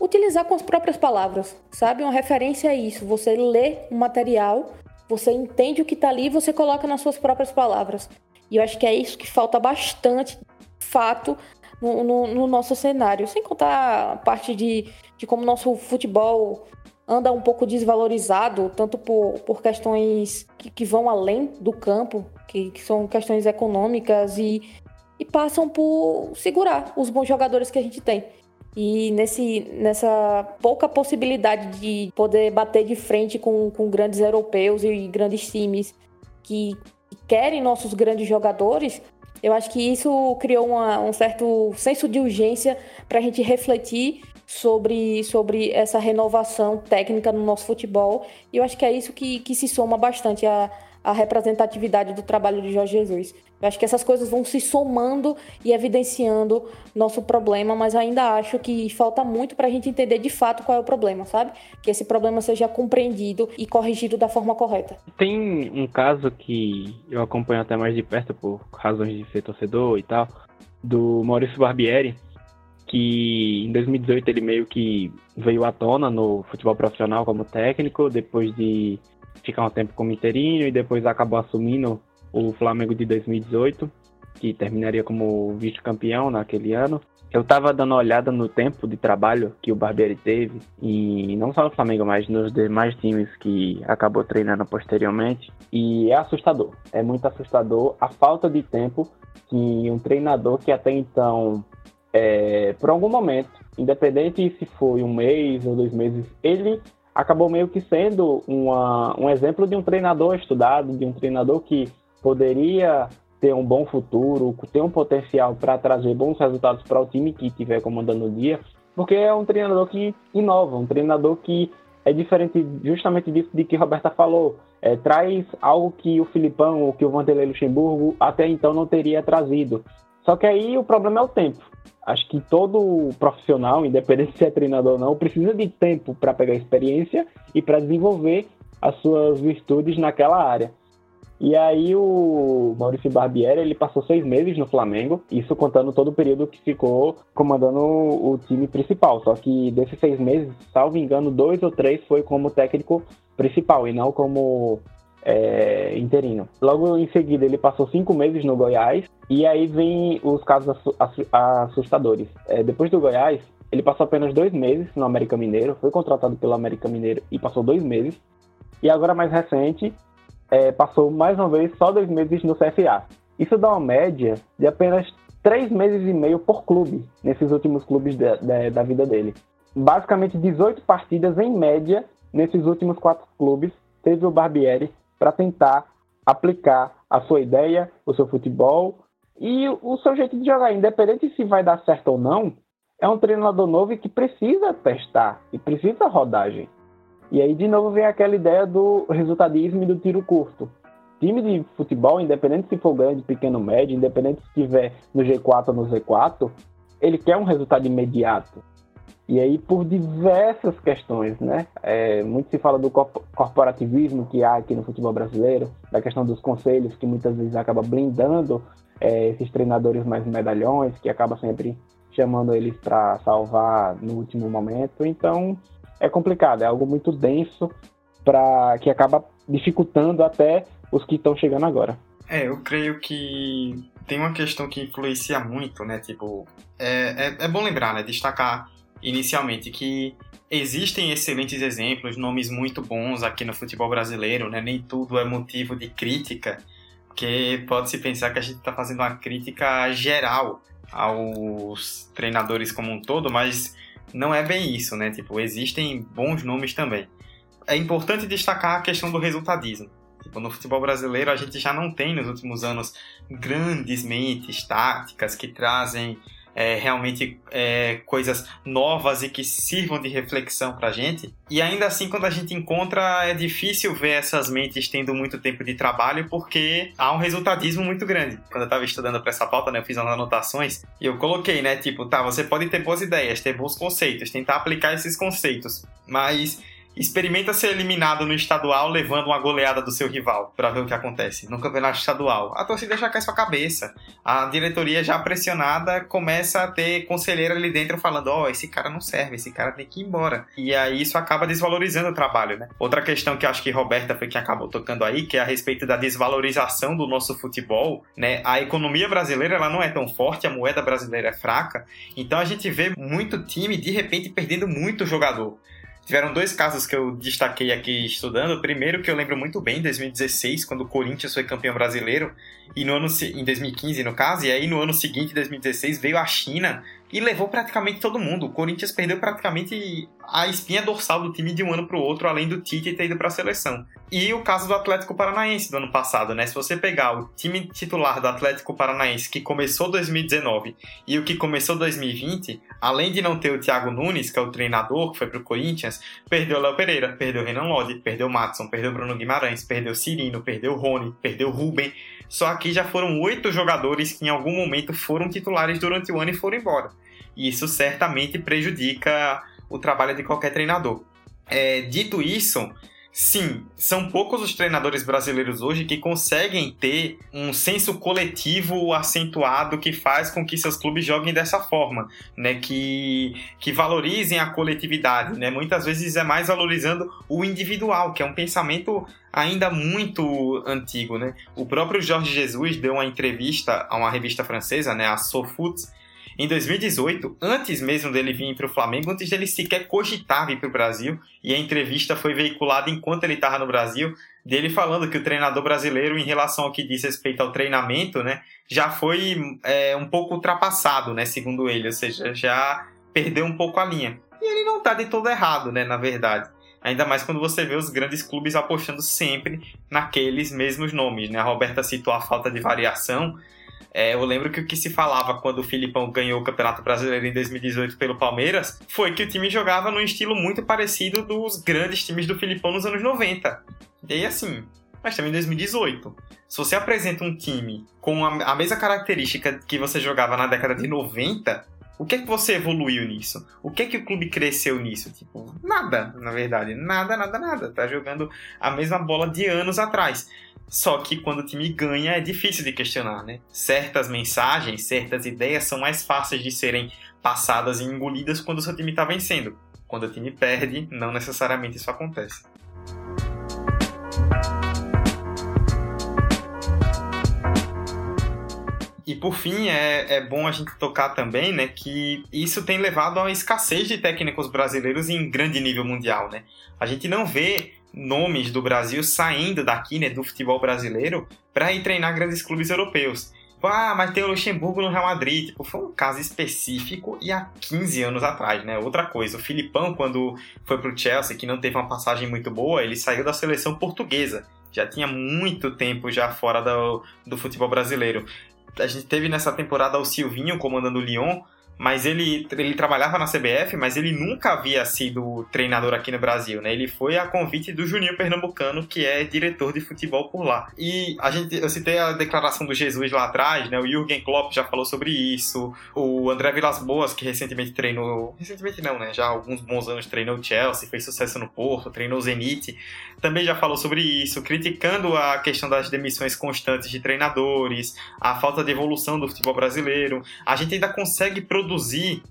utilizar com as próprias palavras, sabe? Uma referência é isso. Você lê um material, você entende o que está ali e você coloca nas suas próprias palavras. E eu acho que é isso que falta bastante, fato, no, no, no nosso cenário. Sem contar a parte de, de como nosso futebol anda um pouco desvalorizado, tanto por, por questões que, que vão além do campo, que, que são questões econômicas e, e passam por segurar os bons jogadores que a gente tem. E nesse, nessa pouca possibilidade de poder bater de frente com, com grandes europeus e grandes times que querem nossos grandes jogadores, eu acho que isso criou uma, um certo senso de urgência para a gente refletir sobre, sobre essa renovação técnica no nosso futebol. E eu acho que é isso que, que se soma bastante à, à representatividade do trabalho de Jorge Jesus. Eu acho que essas coisas vão se somando e evidenciando nosso problema, mas ainda acho que falta muito para a gente entender de fato qual é o problema, sabe? Que esse problema seja compreendido e corrigido da forma correta. Tem um caso que eu acompanho até mais de perto por razões de ser torcedor e tal, do Maurício Barbieri, que em 2018 ele meio que veio à tona no futebol profissional como técnico, depois de ficar um tempo como interino e depois acabou assumindo o Flamengo de 2018, que terminaria como vice-campeão naquele ano. Eu estava dando uma olhada no tempo de trabalho que o Barbieri teve, e não só no Flamengo, mas nos demais times que acabou treinando posteriormente, e é assustador. É muito assustador a falta de tempo que um treinador que até então é, por algum momento, independente se foi um mês ou dois meses, ele acabou meio que sendo uma, um exemplo de um treinador estudado, de um treinador que poderia ter um bom futuro, ter um potencial para trazer bons resultados para o time que estiver comandando o dia, porque é um treinador que inova, um treinador que é diferente justamente disso de que Roberta falou. É, traz algo que o Filipão ou que o Vanderlei Luxemburgo até então não teria trazido. Só que aí o problema é o tempo acho que todo profissional, independente se é treinador ou não, precisa de tempo para pegar experiência e para desenvolver as suas virtudes naquela área. E aí o Maurício Barbieri, ele passou seis meses no Flamengo, isso contando todo o período que ficou comandando o time principal. Só que desses seis meses, salvo engano, dois ou três foi como técnico principal e não como é, interino. Logo em seguida, ele passou cinco meses no Goiás, e aí vem os casos assustadores. É, depois do Goiás, ele passou apenas dois meses no América Mineiro, foi contratado pelo América Mineiro e passou dois meses. E agora, mais recente, é, passou mais uma vez só dois meses no CFA. Isso dá uma média de apenas três meses e meio por clube nesses últimos clubes da vida dele. Basicamente, 18 partidas em média nesses últimos quatro clubes teve o Barbieri para tentar aplicar a sua ideia, o seu futebol e o seu jeito de jogar, independente se vai dar certo ou não. É um treinador novo que precisa testar e precisa rodagem. E aí, de novo, vem aquela ideia do resultadismo e do tiro curto. Time de futebol, independente se for grande, pequeno, médio, independente se estiver no G4 ou no Z4, ele quer um resultado imediato. E aí, por diversas questões, né? É, muito se fala do corporativismo que há aqui no futebol brasileiro, da questão dos conselhos, que muitas vezes acaba blindando é, esses treinadores mais medalhões, que acaba sempre chamando eles para salvar no último momento. Então, é complicado, é algo muito denso para que acaba dificultando até os que estão chegando agora. É, eu creio que tem uma questão que influencia muito, né? Tipo, é, é, é bom lembrar, né? Destacar inicialmente que existem excelentes exemplos, nomes muito bons aqui no futebol brasileiro, né? Nem tudo é motivo de crítica, porque pode-se pensar que a gente está fazendo uma crítica geral aos treinadores como um todo, mas não é bem isso, né? Tipo, existem bons nomes também. É importante destacar a questão do resultadismo. Tipo, no futebol brasileiro, a gente já não tem nos últimos anos grandes mentes táticas que trazem é, realmente é, coisas novas e que sirvam de reflexão para a gente. E ainda assim, quando a gente encontra, é difícil ver essas mentes tendo muito tempo de trabalho porque há um resultadismo muito grande. Quando eu estava estudando para essa pauta, né, eu fiz umas anotações e eu coloquei, né, tipo, tá, você pode ter boas ideias, ter bons conceitos, tentar aplicar esses conceitos, mas Experimenta ser eliminado no estadual levando uma goleada do seu rival para ver o que acontece no campeonato estadual. A torcida já cai sua cabeça. A diretoria já pressionada começa a ter conselheiro ali dentro falando: "Ó, oh, esse cara não serve, esse cara tem que ir embora". E aí isso acaba desvalorizando o trabalho, né? Outra questão que acho que Roberta foi quem acabou tocando aí, que é a respeito da desvalorização do nosso futebol, né? A economia brasileira ela não é tão forte, a moeda brasileira é fraca, então a gente vê muito time de repente perdendo muito jogador. Tiveram dois casos que eu destaquei aqui estudando. O primeiro que eu lembro muito bem, em 2016, quando o Corinthians foi campeão brasileiro, e no ano em 2015 no caso, e aí no ano seguinte, 2016, veio a China e levou praticamente todo mundo. O Corinthians perdeu praticamente a espinha dorsal do time de um ano para o outro, além do Tite ter ido para a seleção. E o caso do Atlético Paranaense do ano passado, né? Se você pegar o time titular do Atlético Paranaense que começou 2019 e o que começou 2020, além de não ter o Thiago Nunes, que é o treinador que foi para o Corinthians, perdeu o Léo Pereira, perdeu o Renan Lodi, perdeu o Matson, perdeu o Bruno Guimarães, perdeu o Cirino, perdeu o Rony, perdeu o Ruben. Só aqui já foram oito jogadores que em algum momento foram titulares durante o ano e foram embora. E isso certamente prejudica o trabalho de qualquer treinador. É, dito isso, sim, são poucos os treinadores brasileiros hoje que conseguem ter um senso coletivo acentuado que faz com que seus clubes joguem dessa forma, né? Que, que valorizem a coletividade, né? Muitas vezes é mais valorizando o individual, que é um pensamento ainda muito antigo, né? O próprio Jorge Jesus deu uma entrevista a uma revista francesa, né, a SoFoot, em 2018, antes mesmo dele vir para o Flamengo, antes dele sequer cogitar vir para o Brasil, e a entrevista foi veiculada enquanto ele estava no Brasil, dele falando que o treinador brasileiro, em relação ao que diz respeito ao treinamento, né, já foi é, um pouco ultrapassado, né, segundo ele, ou seja, já perdeu um pouco a linha. E ele não está de todo errado, né, na verdade. Ainda mais quando você vê os grandes clubes apostando sempre naqueles mesmos nomes. Né? A Roberta citou a falta de variação. É, eu lembro que o que se falava quando o Filipão ganhou o Campeonato Brasileiro em 2018 pelo Palmeiras foi que o time jogava num estilo muito parecido dos grandes times do Filipão nos anos 90. E assim, mas também em 2018. Se você apresenta um time com a, a mesma característica que você jogava na década de 90, o que é que você evoluiu nisso? O que é que o clube cresceu nisso? Tipo, nada, na verdade. Nada, nada, nada. Tá jogando a mesma bola de anos atrás. Só que quando o time ganha é difícil de questionar, né? Certas mensagens, certas ideias são mais fáceis de serem passadas e engolidas quando o seu time está vencendo. Quando o time perde, não necessariamente isso acontece. E por fim, é, é bom a gente tocar também, né, que isso tem levado a uma escassez de técnicos brasileiros em grande nível mundial, né? A gente não vê nomes do Brasil saindo daqui, né, do futebol brasileiro, para ir treinar grandes clubes europeus. Ah, mas tem o Luxemburgo no Real Madrid. Tipo, foi um caso específico e há 15 anos atrás, né? Outra coisa, o Filipão, quando foi pro Chelsea, que não teve uma passagem muito boa, ele saiu da seleção portuguesa. Já tinha muito tempo já fora do, do futebol brasileiro. A gente teve nessa temporada o Silvinho comandando o Lyon, mas ele, ele trabalhava na CBF, mas ele nunca havia sido treinador aqui no Brasil, né? Ele foi a convite do Juninho Pernambucano, que é diretor de futebol por lá. E a gente, eu citei a declaração do Jesus lá atrás, né? O Jürgen Klopp já falou sobre isso. O André Vilas Boas, que recentemente treinou, recentemente não, né? Já há alguns bons anos treinou o Chelsea, fez sucesso no Porto, treinou o Zenit, também já falou sobre isso, criticando a questão das demissões constantes de treinadores, a falta de evolução do futebol brasileiro. A gente ainda consegue produzir produzir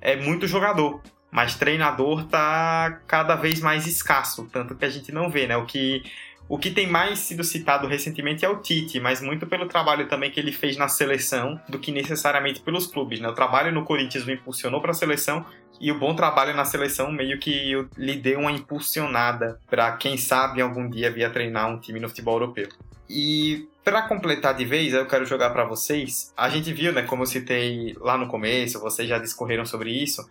é muito jogador, mas treinador tá cada vez mais escasso, tanto que a gente não vê, né? O que o que tem mais sido citado recentemente é o Tite, mas muito pelo trabalho também que ele fez na seleção do que necessariamente pelos clubes, né? O trabalho no Corinthians o impulsionou para a seleção e o bom trabalho na seleção meio que lhe deu uma impulsionada para quem sabe algum dia vir a treinar um time no futebol europeu. E para completar de vez, eu quero jogar para vocês. A gente viu, né, como eu citei lá no começo, vocês já discorreram sobre isso,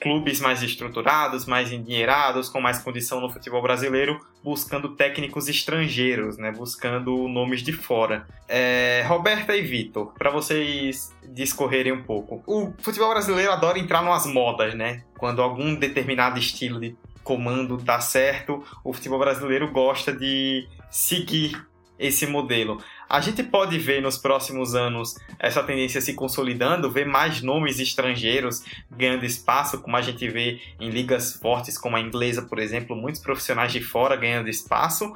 clubes mais estruturados, mais endinheirados, com mais condição no futebol brasileiro, buscando técnicos estrangeiros, né, buscando nomes de fora. É, Roberta e Vitor, para vocês discorrerem um pouco. O futebol brasileiro adora entrar nas modas, né? Quando algum determinado estilo de comando dá certo, o futebol brasileiro gosta de seguir esse modelo. A gente pode ver nos próximos anos essa tendência se consolidando, ver mais nomes estrangeiros ganhando espaço, como a gente vê em ligas fortes como a inglesa, por exemplo, muitos profissionais de fora ganhando espaço,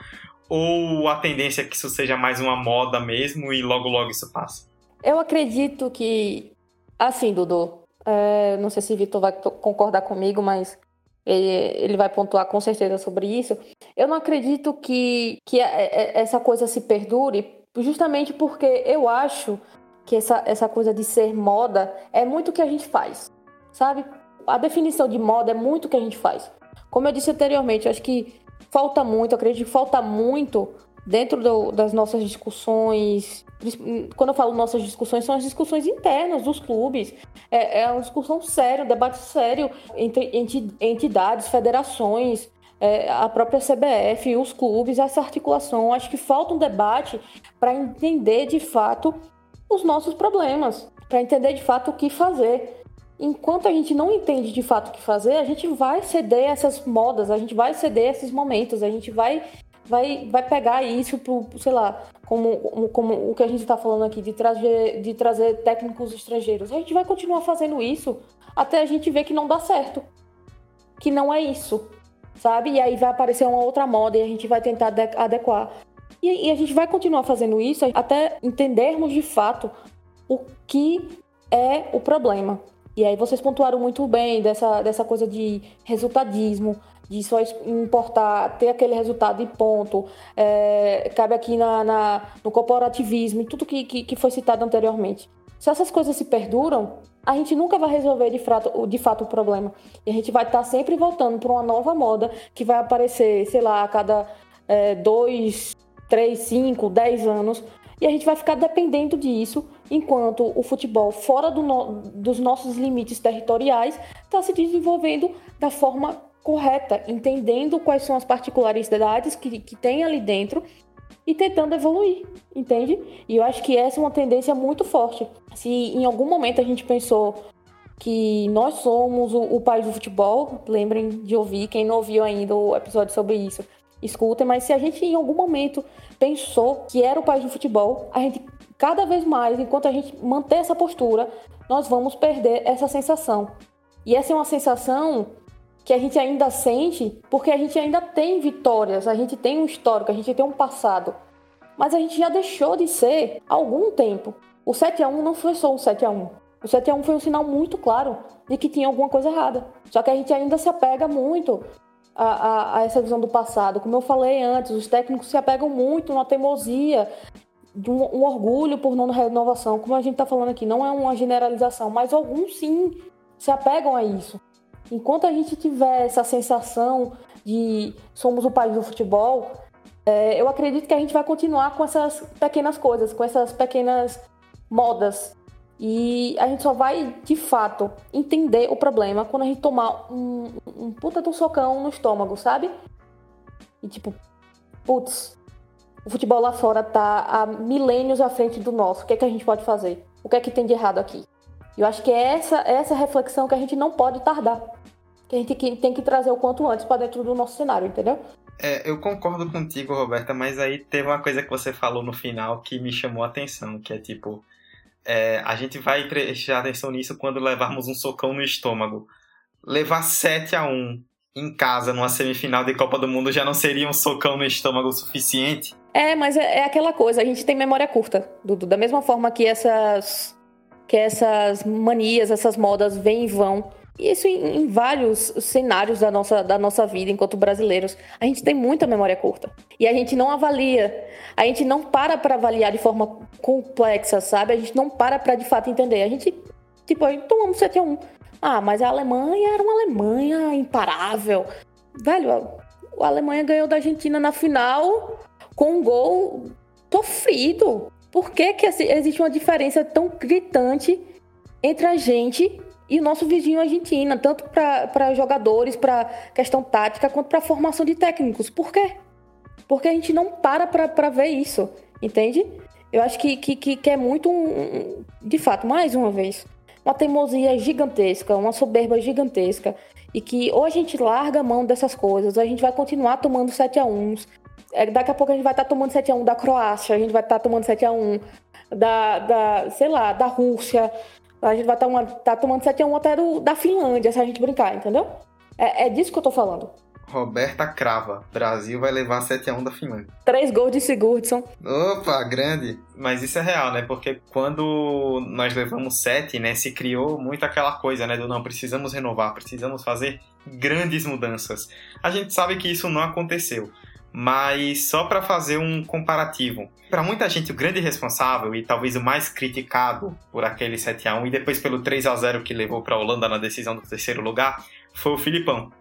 ou a tendência é que isso seja mais uma moda mesmo e logo logo isso passa? Eu acredito que, assim, Dudu, é, não sei se o Vitor vai concordar comigo, mas ele, vai pontuar com certeza sobre isso. Eu não acredito que, que é, é, essa coisa se perdure, justamente porque eu acho que essa, essa coisa de ser moda é muito o que a gente faz, sabe? A definição de moda é muito o que a gente faz. Como eu disse anteriormente, eu acho que falta muito, acredito que falta muito dentro do, das nossas discussões, quando eu falo nossas discussões, são as discussões internas dos clubes. É, é uma discussão séria, um debate sério entre entidades, federações, é, a própria CBF, os clubes, essa articulação. Acho que falta um debate para entender de fato os nossos problemas, para entender de fato o que fazer. Enquanto a gente não entende de fato o que fazer, a gente vai ceder essas modas, a gente vai ceder esses momentos, a gente vai vai, vai pegar isso pro, sei lá, como, como o que a gente está falando aqui, de trazer, de trazer técnicos estrangeiros. A gente vai continuar fazendo isso até a gente ver que não dá certo. Que não é isso, sabe? E aí vai aparecer uma outra moda e a gente vai tentar adequar. E, e a gente vai continuar fazendo isso até entendermos de fato o que é o problema. E aí vocês pontuaram muito bem dessa, dessa coisa de resultadismo, de só importar, ter aquele resultado e ponto. É, cabe aqui na, na, no corporativismo e tudo que, que, que, foi citado anteriormente. Se essas coisas se perduram, a gente nunca vai resolver de fato, de fato o problema. E a gente vai estar sempre voltando para uma nova moda que vai aparecer, sei lá, a cada é, dois, três, cinco, dez anos. E a gente vai ficar dependendo disso, enquanto o futebol, fora do no, dos nossos limites territoriais, está se desenvolvendo da forma correta, entendendo quais são as particularidades que, que tem ali dentro e tentando evoluir, entende? E eu acho que essa é uma tendência muito forte. Se em algum momento a gente pensou que nós somos o, o país do futebol, lembrem de ouvir, quem não ouviu ainda o episódio sobre isso, escutem, mas se a gente em algum momento pensou que era o país do futebol, a gente cada vez mais, enquanto a gente manter essa postura, nós vamos perder essa sensação. E essa é uma sensação que a gente ainda sente, porque a gente ainda tem vitórias, a gente tem um histórico, a gente tem um passado. Mas a gente já deixou de ser há algum tempo. O 7 a 1 não foi só um 7 a 1. O 7 a 1 foi um sinal muito claro de que tinha alguma coisa errada. Só que a gente ainda se apega muito a, a, a essa visão do passado. Como eu falei antes, os técnicos se apegam muito na teimosia, de um, um orgulho por não renovação. Como a gente está falando aqui, não é uma generalização, mas alguns sim se apegam a isso. Enquanto a gente tiver essa sensação de somos o país do futebol, é, eu acredito que a gente vai continuar com essas pequenas coisas, com essas pequenas modas. E a gente só vai, de fato, entender o problema quando a gente tomar um, um puta de um socão no estômago, sabe? E tipo, putz, o futebol lá fora tá há milênios à frente do nosso. O que é que a gente pode fazer? O que é que tem de errado aqui? Eu acho que é essa, essa reflexão que a gente não pode tardar que a gente tem que trazer o quanto antes para dentro do nosso cenário, entendeu? É, eu concordo contigo, Roberta, mas aí teve uma coisa que você falou no final que me chamou a atenção, que é tipo, é, a gente vai prestar atenção nisso quando levarmos um socão no estômago. Levar 7 a 1 em casa numa semifinal de Copa do Mundo já não seria um socão no estômago suficiente? É, mas é, é aquela coisa, a gente tem memória curta, Dudu. Da mesma forma que essas, que essas manias, essas modas vêm e vão isso em, em, vários cenários da nossa, da nossa vida enquanto brasileiros. A gente tem muita memória curta. E a gente não avalia. A gente não para para avaliar de forma complexa, sabe? A gente não para para de fato entender. A gente, tipo, tomamos 7 a 1. Ah, mas a Alemanha era uma Alemanha imparável. Velho, a Alemanha ganhou da Argentina na final com um gol sofrido. Por que, que existe uma diferença tão gritante entre a gente e o nosso vizinho Argentina, tanto para jogadores, para questão tática, quanto para formação de técnicos. Por quê? Porque a gente não para para ver isso, entende? Eu acho que, que, que é muito, um, de fato, mais uma vez, uma teimosia gigantesca, uma soberba gigantesca, e que ou a gente larga a mão dessas coisas, ou a gente vai continuar tomando 7 a 1 É, daqui a pouco a gente vai estar tá tomando 7x1 da Croácia, a gente vai estar tá tomando 7x1 da, da, sei lá, da Rússia. A gente vai estar tá, tá tomando 7x1 até do, da Finlândia, se a gente brincar, entendeu? É, é disso que eu tô falando. Roberta Crava. Brasil vai levar 7x1 da Finlândia. Três gols de Sigurdsson. Opa, grande. Mas isso é real, né? Porque quando nós levamos 7, né, se criou muito aquela coisa, né, do não, precisamos renovar, precisamos fazer grandes mudanças. A gente sabe que isso não aconteceu. Mas só para fazer um comparativo, para muita gente o grande responsável e talvez o mais criticado por aquele 7 a 1 e depois pelo 3 a 0 que levou para a Holanda na decisão do terceiro lugar foi o Filipão.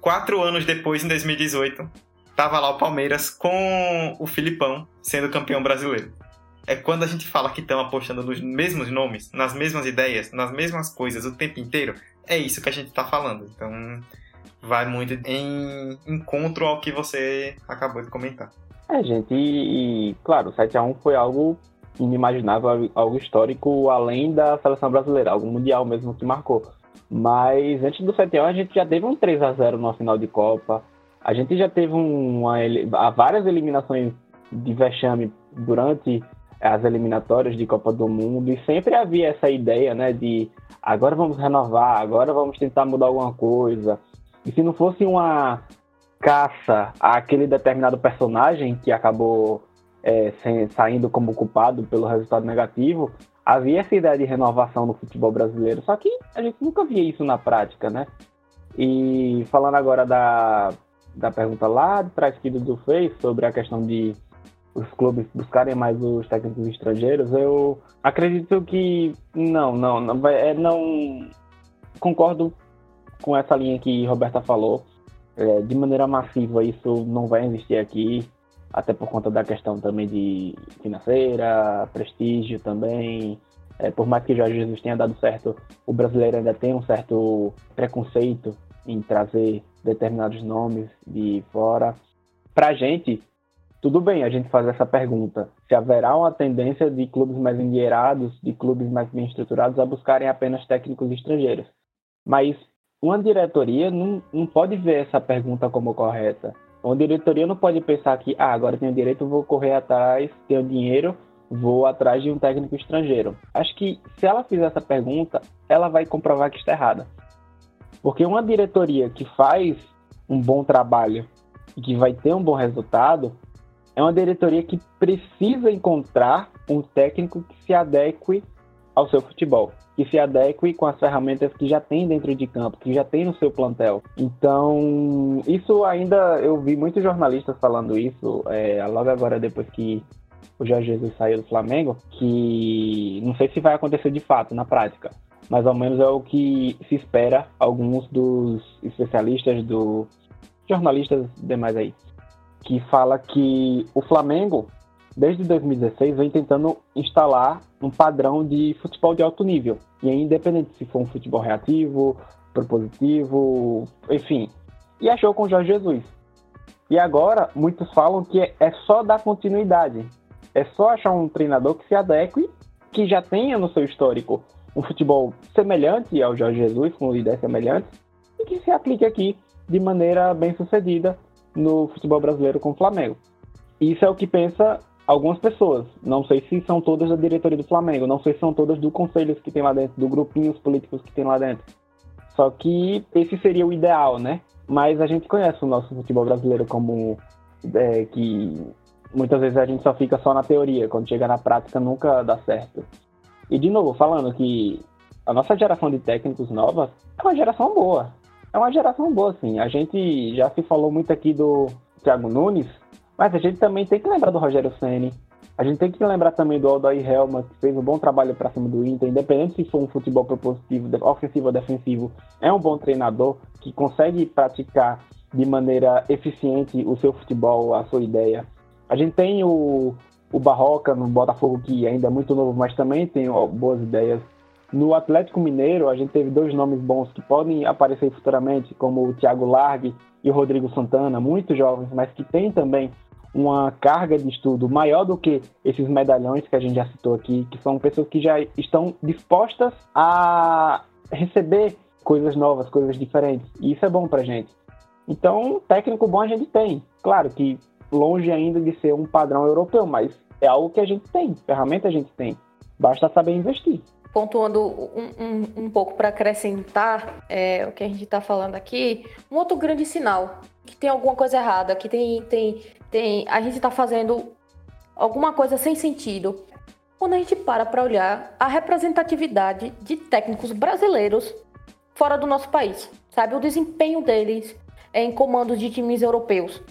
Quatro anos depois, em 2018, tava lá o Palmeiras com o Filipão sendo campeão brasileiro. É quando a gente fala que estão apostando nos mesmos nomes, nas mesmas ideias, nas mesmas coisas o tempo inteiro, é isso que a gente está falando. Então, vai muito em encontro ao que você acabou de comentar. É, gente, e, e claro, o 7x1 foi algo inimaginável, algo histórico além da seleção brasileira, algo mundial mesmo que marcou. Mas antes do 7x1 a gente já teve um 3x0 no final de Copa, a gente já teve uma, várias eliminações de vexame durante as eliminatórias de Copa do Mundo e sempre havia essa ideia, né, de agora vamos renovar, agora vamos tentar mudar alguma coisa, e se não fosse uma caça àquele determinado personagem que acabou é, sem, saindo como culpado pelo resultado negativo, havia essa ideia de renovação no futebol brasileiro. Só que a gente nunca via isso na prática, né? E falando agora da, da pergunta lá de trás que Dudu fez sobre a questão de os clubes buscarem mais os técnicos estrangeiros, eu acredito que não, não, não, é, não concordo com essa linha que Roberta falou, é, de maneira massiva isso não vai existir aqui, até por conta da questão também de financeira, prestígio também. É, por mais que Jorge Jesus tenha dado certo, o brasileiro ainda tem um certo preconceito em trazer determinados nomes de fora. Para a gente, tudo bem a gente fazer essa pergunta: se haverá uma tendência de clubes mais endinheirados, de clubes mais bem estruturados, a buscarem apenas técnicos estrangeiros. Mas uma diretoria não, não pode ver essa pergunta como correta. Uma diretoria não pode pensar que, ah, agora tenho direito, vou correr atrás, tenho dinheiro, vou atrás de um técnico estrangeiro. Acho que se ela fizer essa pergunta, ela vai comprovar que está errada. Porque uma diretoria que faz um bom trabalho e que vai ter um bom resultado, é uma diretoria que precisa encontrar um técnico que se adeque ao seu futebol que se adeque com as ferramentas que já tem dentro de campo, que já tem no seu plantel. Então, isso ainda eu vi muitos jornalistas falando isso, é, logo agora depois que o Jorge Jesus saiu do Flamengo, que não sei se vai acontecer de fato na prática, mas ao menos é o que se espera alguns dos especialistas, do jornalistas demais aí, que fala que o Flamengo desde 2016, vem tentando instalar um padrão de futebol de alto nível. E é independente se for um futebol reativo, propositivo, enfim. E achou com o Jorge Jesus. E agora, muitos falam que é só dar continuidade. É só achar um treinador que se adeque, que já tenha no seu histórico um futebol semelhante ao Jorge Jesus, com ideias semelhantes, e que se aplique aqui de maneira bem sucedida no futebol brasileiro com o Flamengo. Isso é o que pensa algumas pessoas. Não sei se são todas da diretoria do Flamengo, não sei se são todas do conselho que tem lá dentro, do grupinhos políticos que tem lá dentro. Só que esse seria o ideal, né? Mas a gente conhece o nosso futebol brasileiro como é, que muitas vezes a gente só fica só na teoria, quando chega na prática nunca dá certo. E de novo, falando que a nossa geração de técnicos novas é uma geração boa. É uma geração boa, sim. A gente já se falou muito aqui do Thiago Nunes, mas a gente também tem que lembrar do Rogério Ceni. A gente tem que lembrar também do Aldair Helma, que fez um bom trabalho para cima do Inter, independente se for um futebol propositivo, ofensivo ou defensivo, é um bom treinador que consegue praticar de maneira eficiente o seu futebol, a sua ideia. A gente tem o, o Barroca no Botafogo, que ainda é muito novo, mas também tem ó, boas ideias. No Atlético Mineiro, a gente teve dois nomes bons que podem aparecer futuramente, como o Thiago Largue e o Rodrigo Santana, muito jovens, mas que têm também uma carga de estudo maior do que esses medalhões que a gente já citou aqui, que são pessoas que já estão dispostas a receber coisas novas, coisas diferentes. E isso é bom pra gente. Então, técnico bom a gente tem. Claro que longe ainda de ser um padrão europeu, mas é algo que a gente tem, ferramenta a gente tem. Basta saber investir. Pontuando um, um, um pouco para acrescentar é, o que a gente está falando aqui, um outro grande sinal que tem alguma coisa errada, que tem, tem, tem a gente está fazendo alguma coisa sem sentido. Quando a gente para para olhar a representatividade de técnicos brasileiros fora do nosso país, sabe? O desempenho deles em comandos de times europeus.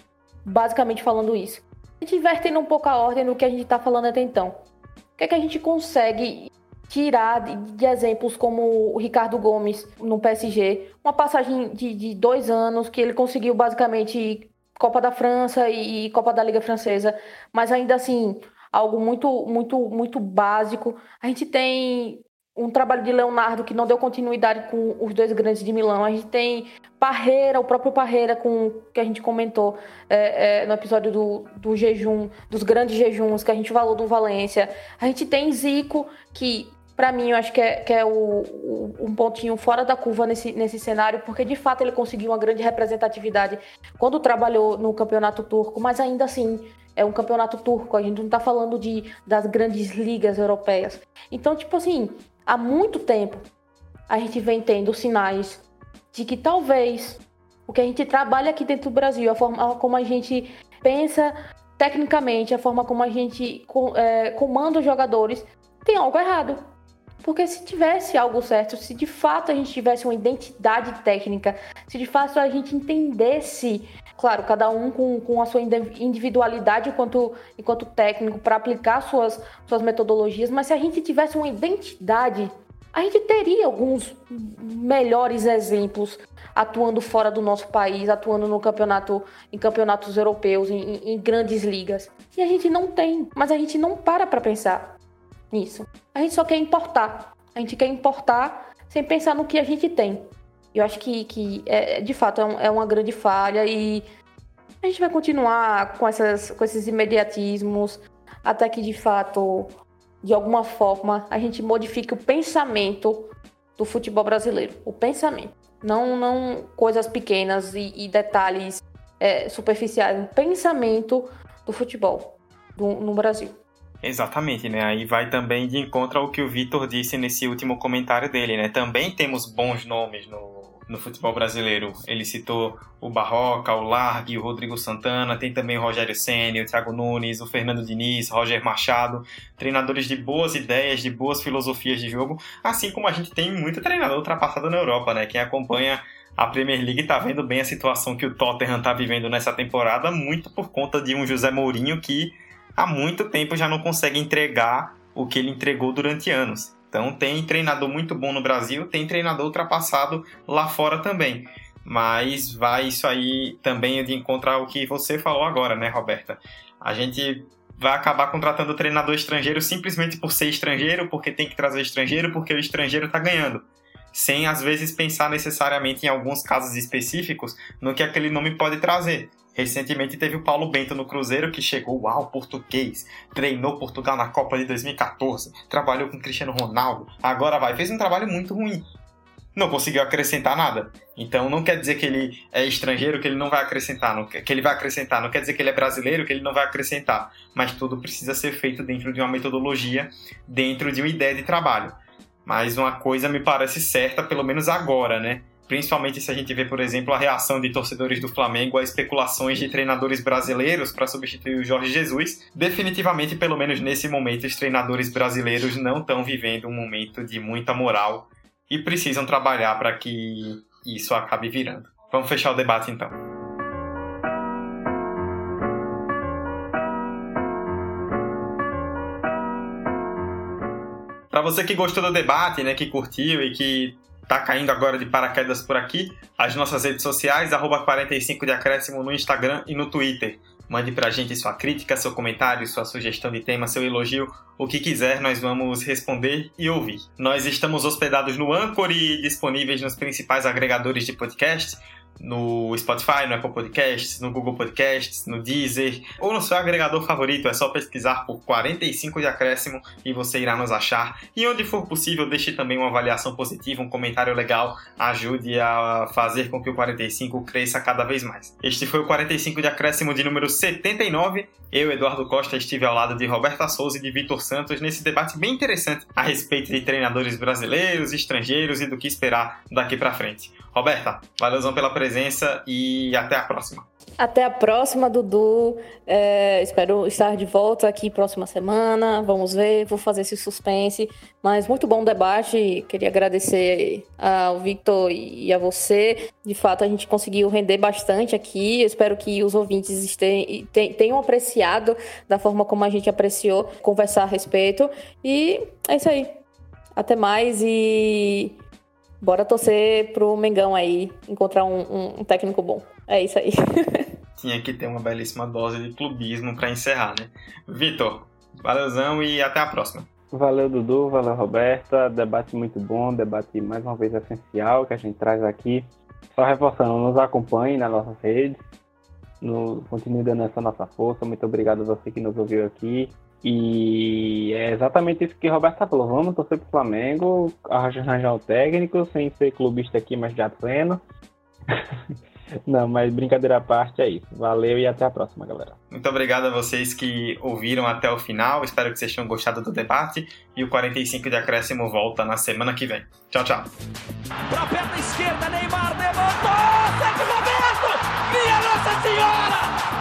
Basicamente falando isso. A gente invertendo um pouco a ordem do que a gente está falando até então. O que é que a gente consegue tirar de, de, exemplos como o Ricardo Gomes no PSG? Uma passagem de, de dois anos que ele conseguiu basicamente Copa da França e Copa da Liga Francesa, mas ainda assim algo muito muito muito básico. A gente tem um trabalho de Leonardo que não deu continuidade com os dois grandes de Milão. A gente tem Parreira, o próprio Parreira, com que a gente comentou é, é, no episódio do, do jejum, dos grandes jejuns, que a gente falou do Valência. A gente tem Zico, que para mim eu acho que é, que é o, o, um pontinho fora da curva nesse, nesse cenário, porque de fato ele conseguiu uma grande representatividade quando trabalhou no campeonato turco, mas ainda assim é um campeonato turco, a gente não está falando de, das grandes ligas europeias. Então, tipo assim, há muito tempo a gente vem tendo sinais de que talvez o que a gente trabalha aqui dentro do Brasil, a forma como a gente pensa tecnicamente, a forma como a gente é, comanda os jogadores, tem algo errado. Porque se tivesse algo certo, se de fato a gente tivesse uma identidade técnica, se de fato a gente entendesse, claro, cada um com, com a sua individualidade enquanto, enquanto técnico para aplicar suas, suas metodologias, mas se a gente tivesse uma identidade, a gente teria alguns melhores exemplos atuando fora do nosso país, atuando no campeonato, em campeonatos europeus, em, em grandes ligas. E a gente não tem, mas a gente não para para pensar nisso. A gente só quer importar. A gente quer importar sem pensar no que a gente tem. Eu acho que, que é, de fato é, um, é uma grande falha e a gente vai continuar com, essas, com esses imediatismos até que de fato, de alguma forma, a gente modifique o pensamento do futebol brasileiro. O pensamento. Não, não coisas pequenas e, e detalhes é, superficiais. O pensamento do futebol do, no Brasil. Exatamente, né? Aí vai também de encontro ao que o Vitor disse nesse último comentário dele, né? Também temos bons nomes no, no futebol brasileiro. Ele citou o Barroca, o Largue, o Rodrigo Santana, tem também o Rogério Senna, o Thiago Nunes, o Fernando Diniz, Roger Machado, treinadores de boas ideias, de boas filosofias de jogo, assim como a gente tem muito treinador ultrapassado na Europa, né? Quem acompanha a Premier League está vendo bem a situação que o Tottenham está vivendo nessa temporada, muito por conta de um José Mourinho que há muito tempo já não consegue entregar o que ele entregou durante anos. Então tem treinador muito bom no Brasil, tem treinador ultrapassado lá fora também. Mas vai isso aí também de encontrar o que você falou agora, né, Roberta? A gente vai acabar contratando treinador estrangeiro simplesmente por ser estrangeiro, porque tem que trazer estrangeiro, porque o estrangeiro está ganhando. Sem às vezes pensar necessariamente em alguns casos específicos no que aquele nome pode trazer. Recentemente teve o Paulo Bento no Cruzeiro, que chegou, uau, português, treinou Portugal na Copa de 2014, trabalhou com Cristiano Ronaldo, agora vai, fez um trabalho muito ruim. Não conseguiu acrescentar nada. Então não quer dizer que ele é estrangeiro, que ele não vai acrescentar, não, que ele vai acrescentar, não quer dizer que ele é brasileiro, que ele não vai acrescentar. Mas tudo precisa ser feito dentro de uma metodologia, dentro de uma ideia de trabalho. Mas uma coisa me parece certa, pelo menos agora, né? Principalmente se a gente vê, por exemplo, a reação de torcedores do Flamengo a especulações de treinadores brasileiros para substituir o Jorge Jesus. Definitivamente, pelo menos nesse momento, os treinadores brasileiros não estão vivendo um momento de muita moral e precisam trabalhar para que isso acabe virando. Vamos fechar o debate então. Para você que gostou do debate, né, que curtiu e que tá caindo agora de paraquedas por aqui, as nossas redes sociais, arroba 45 de acréscimo no Instagram e no Twitter. Mande pra gente sua crítica, seu comentário, sua sugestão de tema, seu elogio, o que quiser, nós vamos responder e ouvir. Nós estamos hospedados no Anchor e disponíveis nos principais agregadores de podcast. No Spotify, no Apple Podcasts, no Google Podcasts, no Deezer ou no seu agregador favorito. É só pesquisar por 45 de acréscimo e você irá nos achar. E onde for possível, deixe também uma avaliação positiva, um comentário legal, ajude a fazer com que o 45 cresça cada vez mais. Este foi o 45 de acréscimo de número 79. Eu, Eduardo Costa, estive ao lado de Roberta Souza e de Vitor Santos nesse debate bem interessante a respeito de treinadores brasileiros, estrangeiros e do que esperar daqui para frente. Roberta, valeuzão pela presença e até a próxima. Até a próxima, Dudu. É, espero estar de volta aqui próxima semana. Vamos ver, vou fazer esse suspense. Mas muito bom debate. Queria agradecer ao Victor e a você. De fato, a gente conseguiu render bastante aqui. Espero que os ouvintes tenham apreciado da forma como a gente apreciou conversar a respeito. E é isso aí. Até mais e bora torcer pro Mengão aí encontrar um, um, um técnico bom. É isso aí. [laughs] Tinha que ter uma belíssima dose de clubismo para encerrar, né? Vitor, valeuzão e até a próxima. Valeu, Dudu, valeu, Roberta. Debate muito bom, debate mais uma vez essencial que a gente traz aqui. Só reforçando, nos acompanhe nas nossas redes, no, continue dando essa nossa força. Muito obrigado a você que nos ouviu aqui. E é exatamente isso que o Roberto falou. Vamos torcer pro Flamengo, arranjar o técnico, sem ser clubista aqui, mas já pleno. [laughs] Não, mas brincadeira à parte é isso. Valeu e até a próxima, galera. Muito obrigado a vocês que ouviram até o final. Espero que vocês tenham gostado do debate. E o 45 de acréscimo volta na semana que vem. Tchau, tchau. Pra perna esquerda, Neymar levantou! Sete Roberto! Minha Nossa Senhora!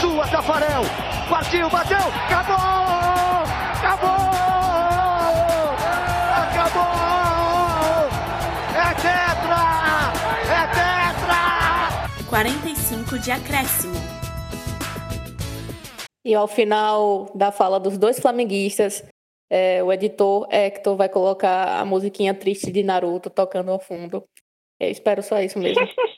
Sua, Tafarel, Partiu, bateu, acabou! Acabou! Acabou! É tetra! É tetra! 45 de acréscimo. E ao final da fala dos dois flamenguistas, é, o editor Hector vai colocar a musiquinha triste de Naruto tocando ao fundo. Eu espero só isso mesmo. [laughs]